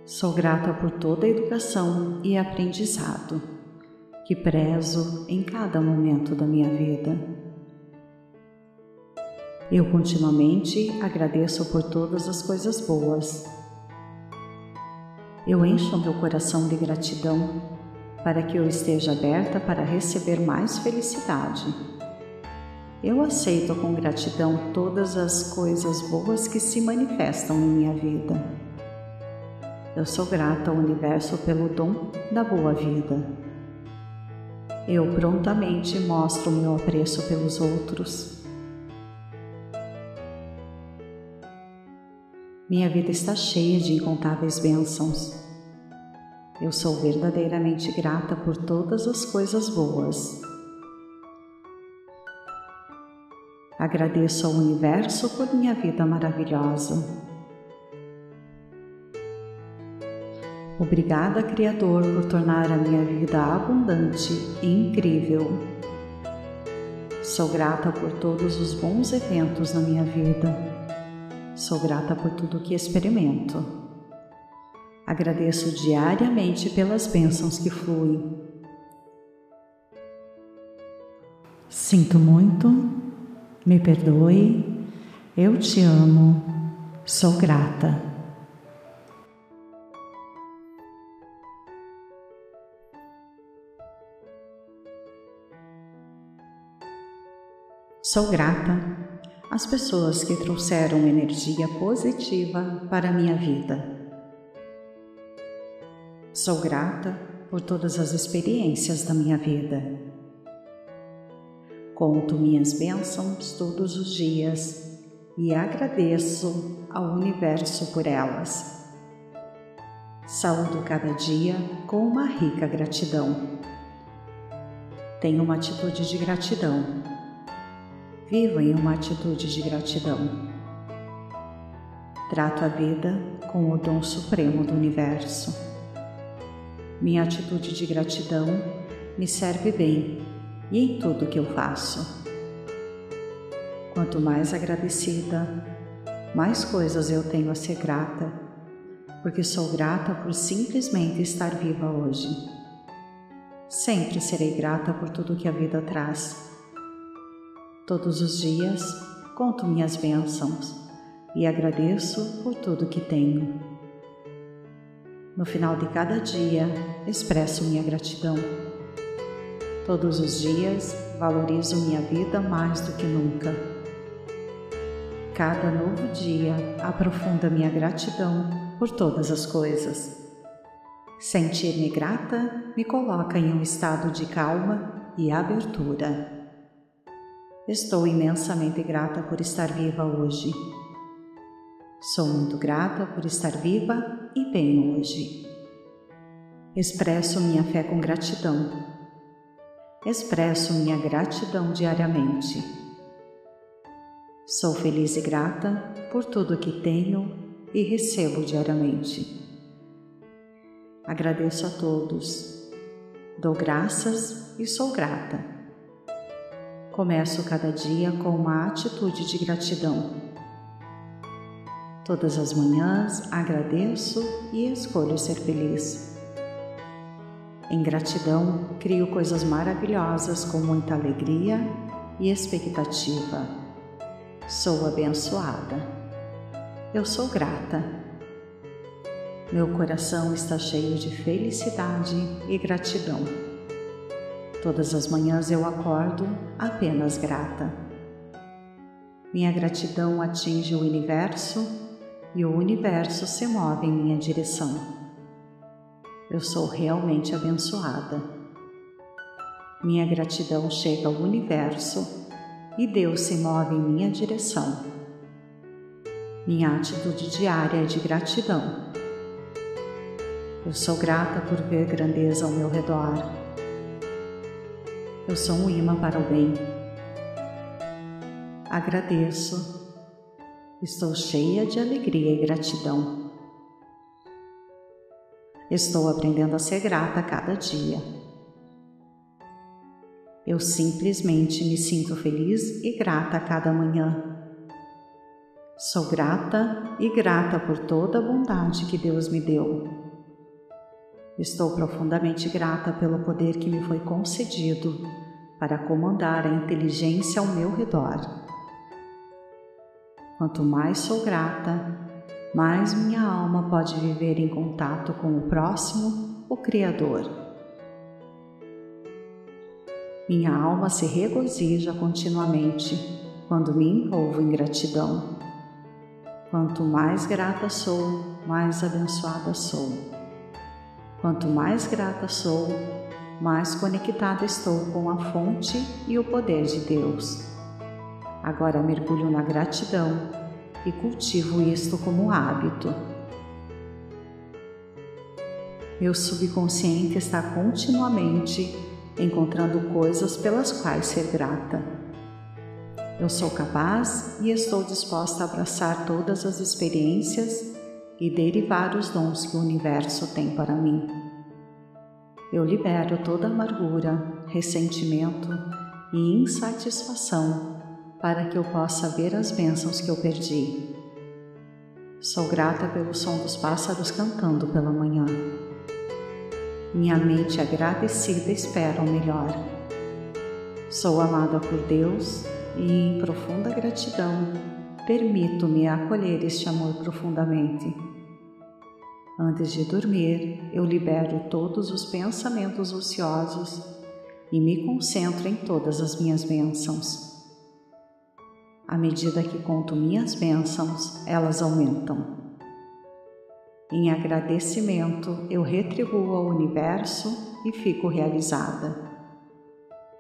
[SPEAKER 1] Sou grata por toda a educação e aprendizado que prezo em cada momento da minha vida. Eu continuamente agradeço por todas as coisas boas. Eu encho meu coração de gratidão para que eu esteja aberta para receber mais felicidade eu aceito com gratidão todas as coisas boas que se manifestam em minha vida. Eu sou grata ao universo pelo dom da boa vida. Eu prontamente mostro meu apreço pelos outros. Minha vida está cheia de incontáveis bênçãos. Eu sou verdadeiramente grata por todas as coisas boas. Agradeço ao universo por minha vida maravilhosa. Obrigada, Criador, por tornar a minha vida abundante e incrível. Sou grata por todos os bons eventos na minha vida. Sou grata por tudo que experimento. Agradeço diariamente pelas bênçãos que fluem. Sinto muito, me perdoe, eu te amo, sou grata. Sou grata às pessoas que trouxeram energia positiva para a minha vida. Sou grata por todas as experiências da minha vida. Conto minhas bênçãos todos os dias e agradeço ao universo por elas. Saúdo cada dia com uma rica gratidão. Tenho uma atitude de gratidão Viva em uma atitude de gratidão. Trato a vida com o dom supremo do universo. Minha atitude de gratidão me serve bem e em tudo que eu faço. Quanto mais agradecida, mais coisas eu tenho a ser grata, porque sou grata por simplesmente estar viva hoje. Sempre serei grata por tudo que a vida traz Todos os dias conto minhas bênçãos e agradeço por tudo que tenho. No final de cada dia, expresso minha gratidão. Todos os dias, valorizo minha vida mais do que nunca. Cada novo dia aprofunda minha gratidão por todas as coisas. Sentir-me grata me coloca em um estado de calma e abertura. Estou imensamente grata por estar viva hoje. Sou muito grata por estar viva e bem hoje. Expresso minha fé com gratidão. Expresso minha gratidão diariamente. Sou feliz e grata por tudo que tenho e recebo diariamente. Agradeço a todos. Dou graças e sou grata Começo cada dia com uma atitude de gratidão. Todas as manhãs agradeço e escolho ser feliz. Em gratidão, crio coisas maravilhosas com muita alegria e expectativa. Sou abençoada. Eu sou grata. Meu coração está cheio de felicidade e gratidão. Todas as manhãs eu acordo apenas grata. Minha gratidão atinge o universo e o universo se move em minha direção. Eu sou realmente abençoada. Minha gratidão chega ao universo e Deus se move em minha direção. Minha atitude diária é de gratidão. Eu sou grata por ver grandeza ao meu redor eu sou um imã para o bem. Agradeço. Estou cheia de alegria e gratidão. Estou aprendendo a ser grata a cada dia. Eu simplesmente me sinto feliz e grata a cada manhã. Sou grata e grata por toda a bondade que Deus me deu. Estou profundamente grata pelo poder que me foi concedido para comandar a inteligência ao meu redor. Quanto mais sou grata, mais minha alma pode viver em contato com o próximo, o Criador. Minha alma se regozija continuamente quando me envolvo em gratidão. Quanto mais grata sou, mais abençoada sou. Quanto mais grata sou, mais conectada estou com a fonte e o poder de Deus. Agora mergulho na gratidão e cultivo isto como hábito. Meu subconsciente está continuamente encontrando coisas pelas quais ser grata. Eu sou capaz e estou disposta a abraçar todas as experiências e derivar os dons que o universo tem para mim. Eu libero toda amargura, ressentimento e insatisfação para que eu possa ver as bênçãos que eu perdi. Sou grata pelo som dos pássaros cantando pela manhã. Minha mente agradecida espera o melhor. Sou amada por Deus e, em profunda gratidão, permito-me acolher este amor profundamente. Antes de dormir, eu libero todos os pensamentos ociosos e me concentro em todas as minhas bênçãos. À medida que conto minhas bênçãos, elas aumentam. Em agradecimento, eu retribuo ao universo e fico realizada.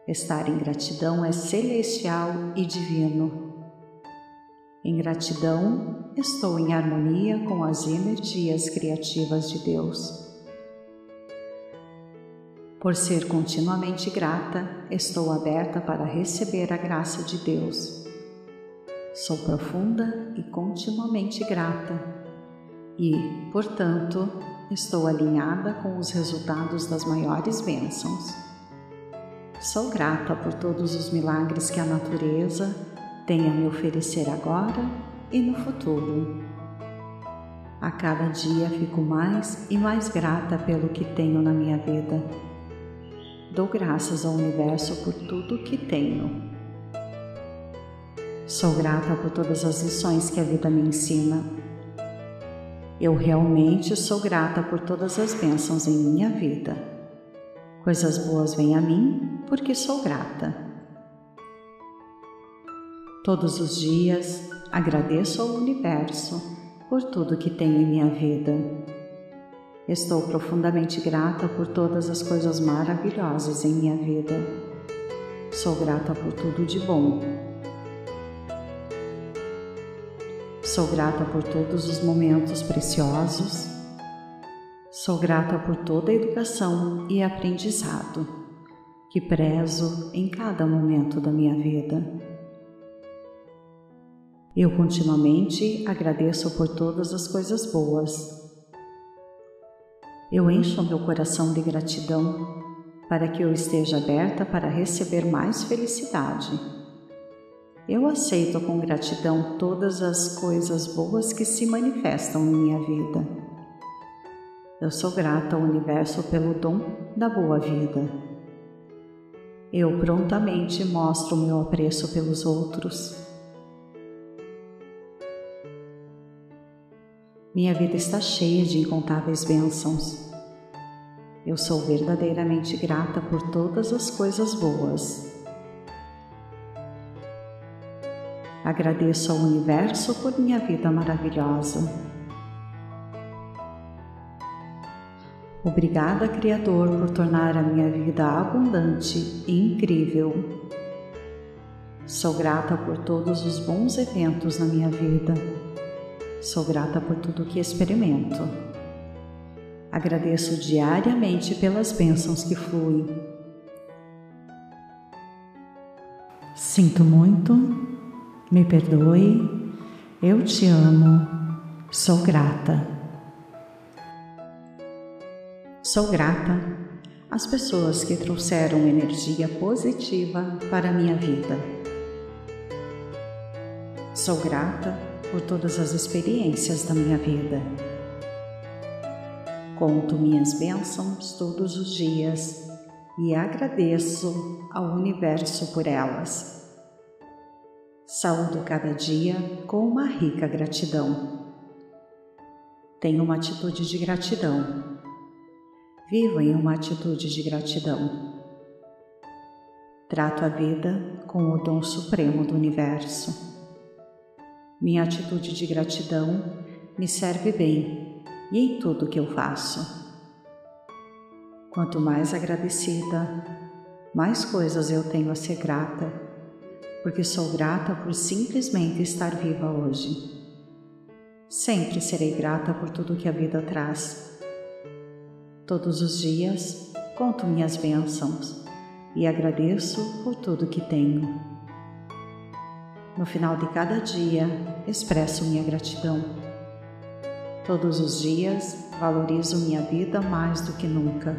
[SPEAKER 1] Estar em gratidão é celestial e divino. Em gratidão, estou em harmonia com as energias criativas de Deus. Por ser continuamente grata, estou aberta para receber a graça de Deus. Sou profunda e continuamente grata, e, portanto, estou alinhada com os resultados das maiores bênçãos. Sou grata por todos os milagres que a natureza tem a me oferecer agora e no futuro. A cada dia fico mais e mais grata pelo que tenho na minha vida. Dou graças ao universo por tudo que tenho. Sou grata por todas as lições que a vida me ensina. Eu realmente sou grata por todas as bênçãos em minha vida. Coisas boas vêm a mim porque sou grata. Todos os dias agradeço ao universo por tudo que tenho em minha vida. Estou profundamente grata por todas as coisas maravilhosas em minha vida. Sou grata por tudo de bom. Sou grata por todos os momentos preciosos Sou grata por toda a educação e aprendizado que prezo em cada momento da minha vida. Eu continuamente agradeço por todas as coisas boas. Eu encho meu coração de gratidão para que eu esteja aberta para receber mais felicidade. Eu aceito com gratidão todas as coisas boas que se manifestam em minha vida. Eu sou grata ao universo pelo dom da boa vida. Eu prontamente mostro meu apreço pelos outros. Minha vida está cheia de incontáveis bênçãos. Eu sou verdadeiramente grata por todas as coisas boas. Agradeço ao universo por minha vida maravilhosa. Obrigada, Criador, por tornar a minha vida abundante e incrível. Sou grata por todos os bons eventos na minha vida. Sou grata por tudo que experimento. Agradeço diariamente pelas bênçãos que fluem. Sinto muito, me perdoe, eu te amo, sou grata. Sou grata às pessoas que trouxeram energia positiva para a minha vida. Sou grata por todas as experiências da minha vida. Conto minhas bênçãos todos os dias e agradeço ao universo por elas. Saúdo cada dia com uma rica gratidão. Tenho uma atitude de gratidão Vivo em uma atitude de gratidão. Trato a vida com o dom supremo do universo. Minha atitude de gratidão me serve bem e em tudo que eu faço. Quanto mais agradecida, mais coisas eu tenho a ser grata, porque sou grata por simplesmente estar viva hoje. Sempre serei grata por tudo que a vida traz. Todos os dias conto minhas bênçãos e agradeço por tudo que tenho. No final de cada dia, expresso minha gratidão. Todos os dias, valorizo minha vida mais do que nunca.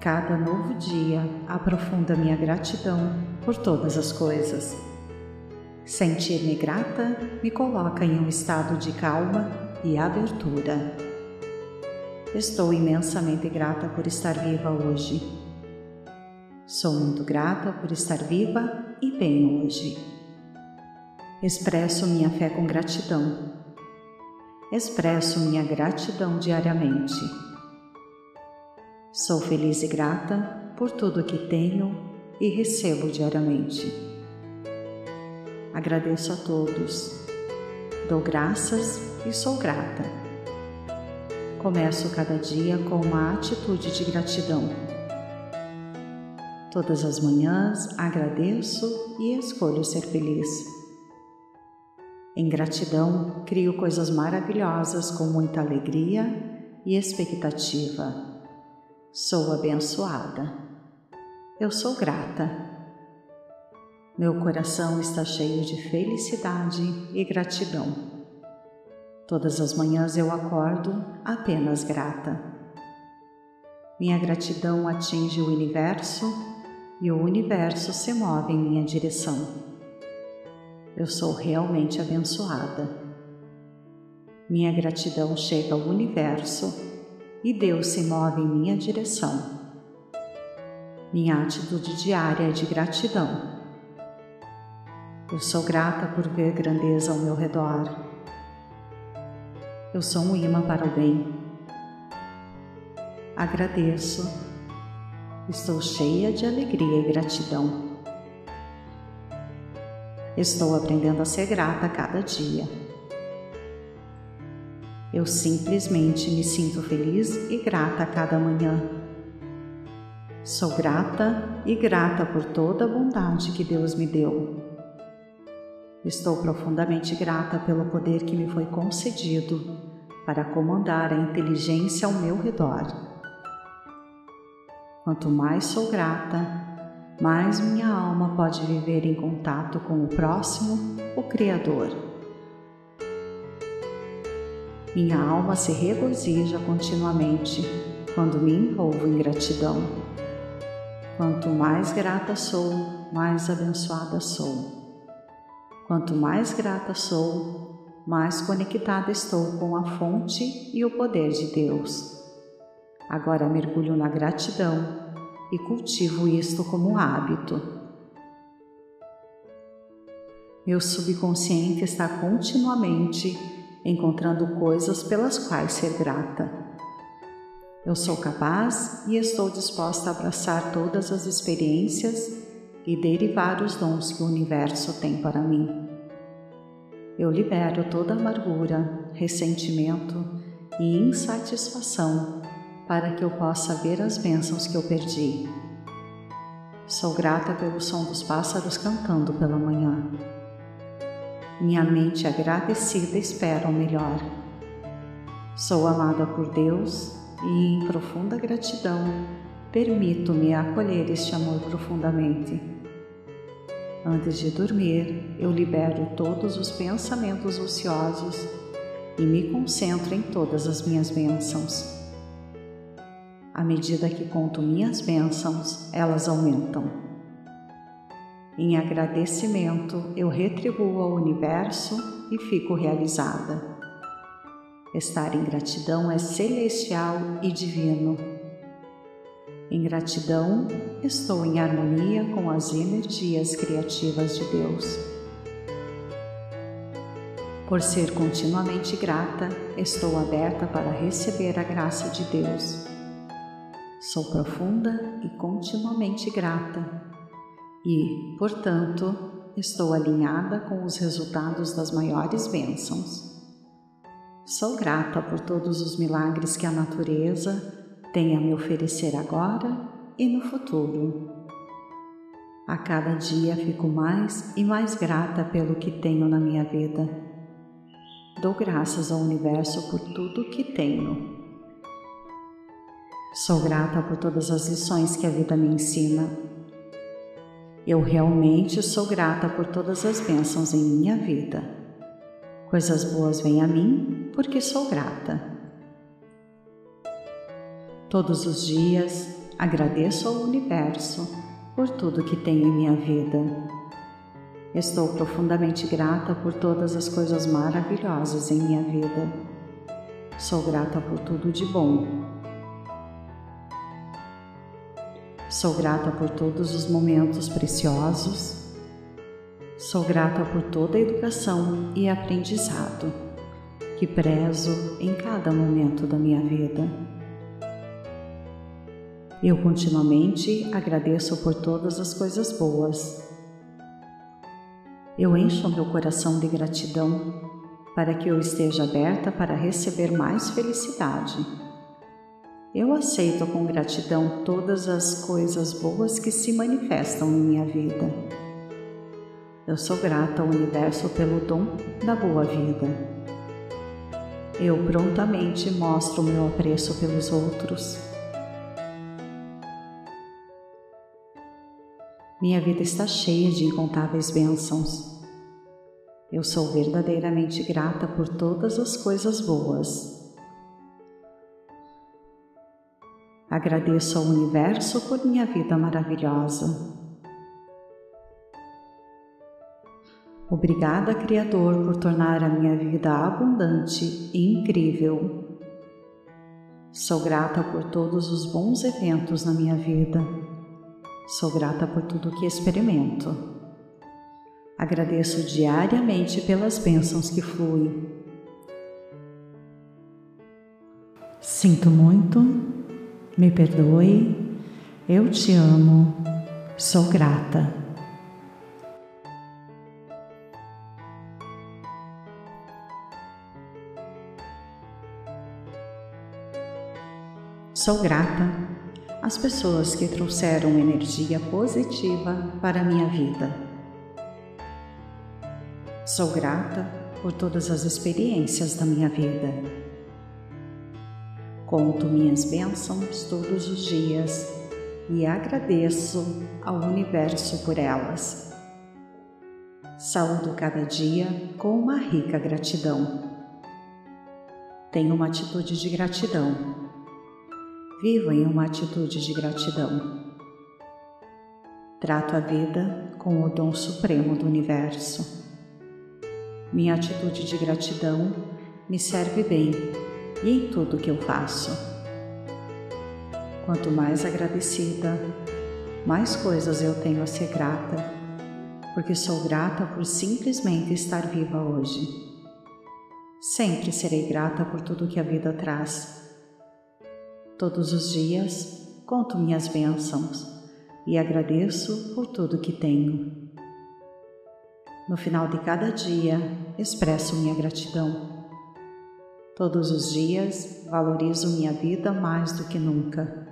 [SPEAKER 1] Cada novo dia aprofunda minha gratidão por todas as coisas. Sentir-me grata me coloca em um estado de calma e abertura. Estou imensamente grata por estar viva hoje. Sou muito grata por estar viva e bem hoje. Expresso minha fé com gratidão. Expresso minha gratidão diariamente Sou feliz e grata por tudo que tenho e recebo diariamente. Agradeço a todos, dou graças e sou grata. Começo cada dia com uma atitude de gratidão. Todas as manhãs agradeço e escolho ser feliz. Em gratidão, crio coisas maravilhosas com muita alegria e expectativa. Sou abençoada. Eu sou grata. Meu coração está cheio de felicidade e gratidão. Todas as manhãs eu acordo apenas grata. Minha gratidão atinge o universo e o universo se move em minha direção. Eu sou realmente abençoada. Minha gratidão chega ao universo e Deus se move em minha direção. Minha atitude diária é de gratidão. Eu sou grata por ver grandeza ao meu redor. Eu sou um imã para o bem. Agradeço. Estou cheia de alegria e gratidão. Estou aprendendo a ser grata a cada dia. Eu simplesmente me sinto feliz e grata a cada manhã. Sou grata e grata por toda a bondade que Deus me deu. Estou profundamente grata pelo poder que me foi concedido para comandar a inteligência ao meu redor. Quanto mais sou grata, mais minha alma pode viver em contato com o próximo, o Criador. Minha alma se regozija continuamente quando me envolvo em gratidão. Quanto mais grata sou, mais abençoada sou. Quanto mais grata sou, mais conectada estou com a fonte e o poder de Deus. Agora mergulho na gratidão e cultivo isto como hábito. Meu subconsciente está continuamente encontrando coisas pelas quais ser grata. Eu sou capaz e estou disposta a abraçar todas as experiências e derivar os dons que o universo tem para mim. Eu libero toda amargura, ressentimento e insatisfação para que eu possa ver as bênçãos que eu perdi. Sou grata pelo som dos pássaros cantando pela manhã. Minha mente agradecida espera o melhor. Sou amada por Deus e, em profunda gratidão, permito-me acolher este amor profundamente. Antes de dormir, eu libero todos os pensamentos ociosos e me concentro em todas as minhas bênçãos. À medida que conto minhas bênçãos, elas aumentam. Em agradecimento, eu retribuo ao universo e fico realizada. Estar em gratidão é celestial e divino. Em gratidão, estou em harmonia com as energias criativas de Deus. Por ser continuamente grata, estou aberta para receber a graça de Deus. Sou profunda e continuamente grata e, portanto, estou alinhada com os resultados das maiores bênçãos. Sou grata por todos os milagres que a natureza tem a me oferecer agora e no futuro. A cada dia fico mais e mais grata pelo que tenho na minha vida. Dou graças ao universo por tudo que tenho. Sou grata por todas as lições que a vida me ensina. Eu realmente sou grata por todas as bênçãos em minha vida. Coisas boas vêm a mim porque sou grata. Todos os dias agradeço ao universo por tudo que tenho em minha vida. Estou profundamente grata por todas as coisas maravilhosas em minha vida. Sou grata por tudo de bom. Sou grata por todos os momentos preciosos. Sou grata por toda a educação e aprendizado que prezo em cada momento da minha vida. Eu continuamente agradeço por todas as coisas boas. Eu encho meu coração de gratidão para que eu esteja aberta para receber mais felicidade. Eu aceito com gratidão todas as coisas boas que se manifestam em minha vida. Eu sou grata ao universo pelo dom da boa vida. Eu prontamente mostro meu apreço pelos outros Minha vida está cheia de incontáveis bênçãos. Eu sou verdadeiramente grata por todas as coisas boas. Agradeço ao universo por minha vida maravilhosa. Obrigada, Criador, por tornar a minha vida abundante e incrível. Sou grata por todos os bons eventos na minha vida. Sou grata por tudo que experimento. Agradeço diariamente pelas bênçãos que fluem. Sinto muito, me perdoe, eu te amo, sou grata. Sou grata as pessoas que trouxeram energia positiva para a minha vida. Sou grata por todas as experiências da minha vida. Conto minhas bênçãos todos os dias e agradeço ao universo por elas. Saúdo cada dia com uma rica gratidão. Tenho uma atitude de gratidão Viva em uma atitude de gratidão. Trato a vida com o dom supremo do universo. Minha atitude de gratidão me serve bem e em tudo que eu faço. Quanto mais agradecida, mais coisas eu tenho a ser grata, porque sou grata por simplesmente estar viva hoje. Sempre serei grata por tudo que a vida traz Todos os dias conto minhas bênçãos e agradeço por tudo que tenho. No final de cada dia, expresso minha gratidão. Todos os dias, valorizo minha vida mais do que nunca.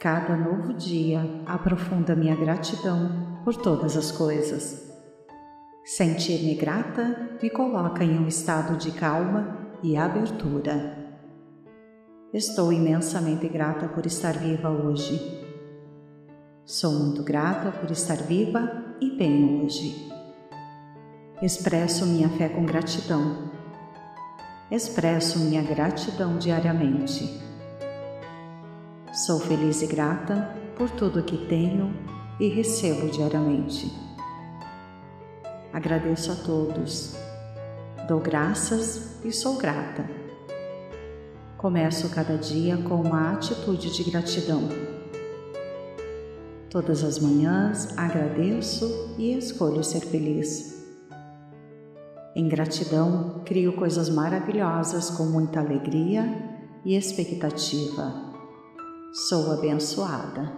[SPEAKER 1] Cada novo dia aprofunda minha gratidão por todas as coisas. Sentir-me grata me coloca em um estado de calma e abertura. Estou imensamente grata por estar viva hoje. Sou muito grata por estar viva e bem hoje. Expresso minha fé com gratidão. Expresso minha gratidão diariamente. Sou feliz e grata por tudo que tenho e recebo diariamente. Agradeço a todos. Dou graças e sou grata Começo cada dia com uma atitude de gratidão. Todas as manhãs agradeço e escolho ser feliz. Em gratidão, crio coisas maravilhosas com muita alegria e expectativa. Sou abençoada.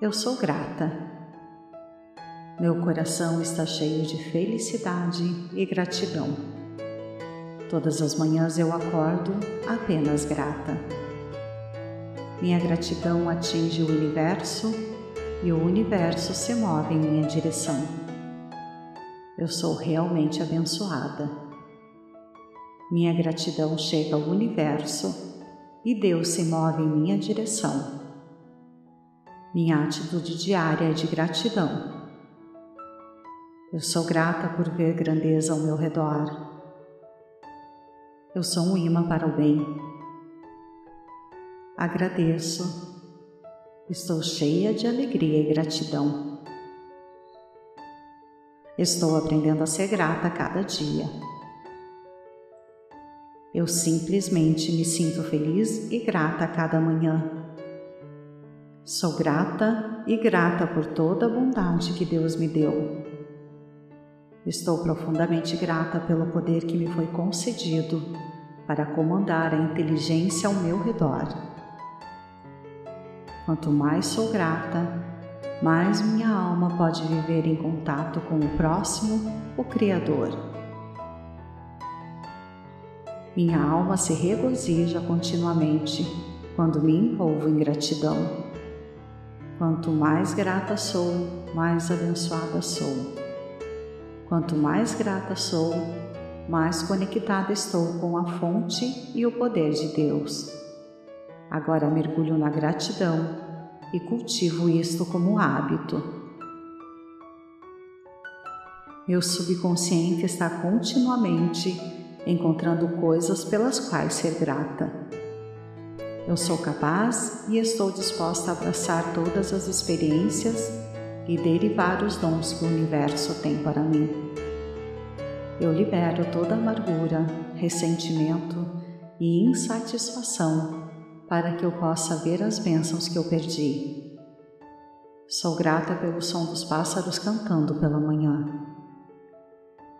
[SPEAKER 1] Eu sou grata. Meu coração está cheio de felicidade e gratidão. Todas as manhãs eu acordo apenas grata. Minha gratidão atinge o universo e o universo se move em minha direção. Eu sou realmente abençoada. Minha gratidão chega ao universo e Deus se move em minha direção. Minha atitude diária é de gratidão. Eu sou grata por ver grandeza ao meu redor. Eu sou um imã para o bem. Agradeço. Estou cheia de alegria e gratidão. Estou aprendendo a ser grata a cada dia. Eu simplesmente me sinto feliz e grata a cada manhã. Sou grata e grata por toda a bondade que Deus me deu. Estou profundamente grata pelo poder que me foi concedido para comandar a inteligência ao meu redor. Quanto mais sou grata, mais minha alma pode viver em contato com o próximo, o Criador. Minha alma se regozija continuamente quando me envolvo em gratidão. Quanto mais grata sou, mais abençoada sou. Quanto mais grata sou, mais conectada estou com a fonte e o poder de Deus. Agora mergulho na gratidão e cultivo isto como hábito. Meu subconsciente está continuamente encontrando coisas pelas quais ser grata. Eu sou capaz e estou disposta a abraçar todas as experiências e derivar os dons que o universo tem para mim. Eu libero toda amargura, ressentimento e insatisfação para que eu possa ver as bênçãos que eu perdi. Sou grata pelo som dos pássaros cantando pela manhã.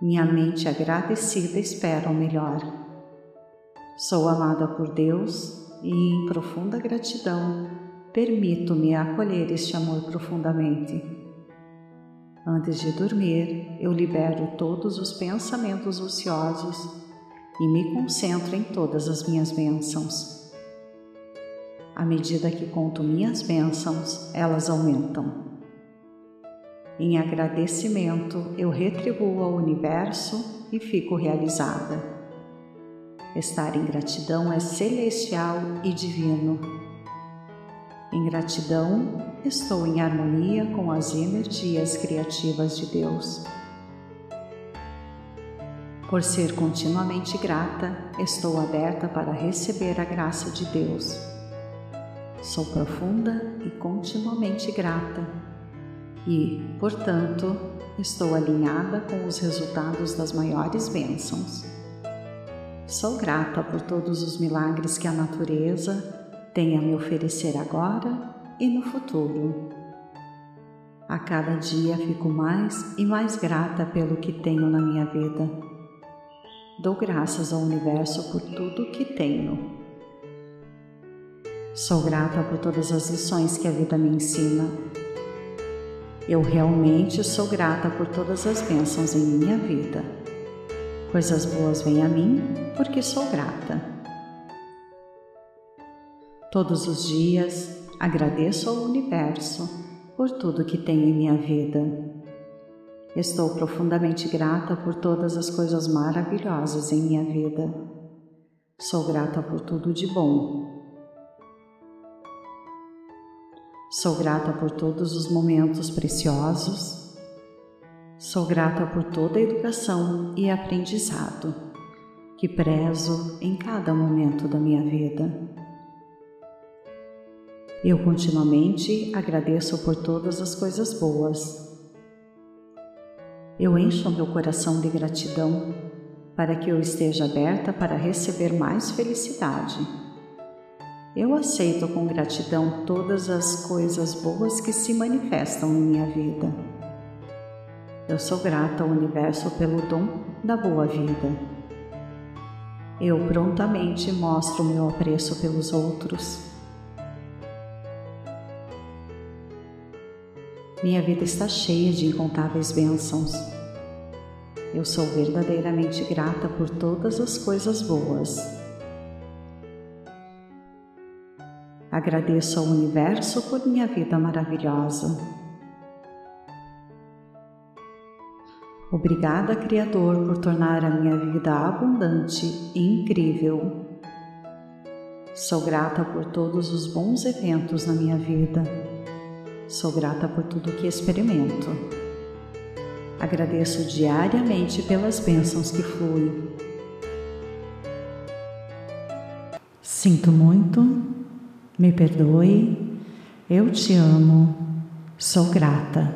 [SPEAKER 1] Minha mente agradecida espera o melhor. Sou amada por Deus e, em profunda gratidão, permito-me acolher este amor profundamente. Antes de dormir, eu libero todos os pensamentos ociosos e me concentro em todas as minhas bênçãos. À medida que conto minhas bênçãos, elas aumentam. Em agradecimento, eu retribuo ao universo e fico realizada. Estar em gratidão é celestial e divino. Em gratidão, estou em harmonia com as energias criativas de Deus. Por ser continuamente grata, estou aberta para receber a graça de Deus. Sou profunda e continuamente grata e, portanto, estou alinhada com os resultados das maiores bênçãos. Sou grata por todos os milagres que a natureza tem a me oferecer agora e no futuro. A cada dia fico mais e mais grata pelo que tenho na minha vida. Dou graças ao universo por tudo que tenho. Sou grata por todas as lições que a vida me ensina eu realmente sou grata por todas as bênçãos em minha vida. Coisas boas vêm a mim porque sou grata. Todos os dias agradeço ao universo por tudo que tem em minha vida. Estou profundamente grata por todas as coisas maravilhosas em minha vida. Sou grata por tudo de bom Sou grata por todos os momentos preciosos. Sou grata por toda a educação e aprendizado que prezo em cada momento da minha vida. Eu continuamente agradeço por todas as coisas boas. Eu encho meu coração de gratidão para que eu esteja aberta para receber mais felicidade eu aceito com gratidão todas as coisas boas que se manifestam em minha vida. Eu sou grata ao universo pelo dom da boa vida. Eu prontamente mostro meu apreço pelos outros. Minha vida está cheia de incontáveis bênçãos. Eu sou verdadeiramente grata por todas as coisas boas. Agradeço ao universo por minha vida maravilhosa. Obrigada, Criador, por tornar a minha vida abundante e incrível. Sou grata por todos os bons eventos na minha vida. Sou grata por tudo que experimento. Agradeço diariamente pelas bênçãos que fluem. Sinto muito, me perdoe, eu te amo, sou grata.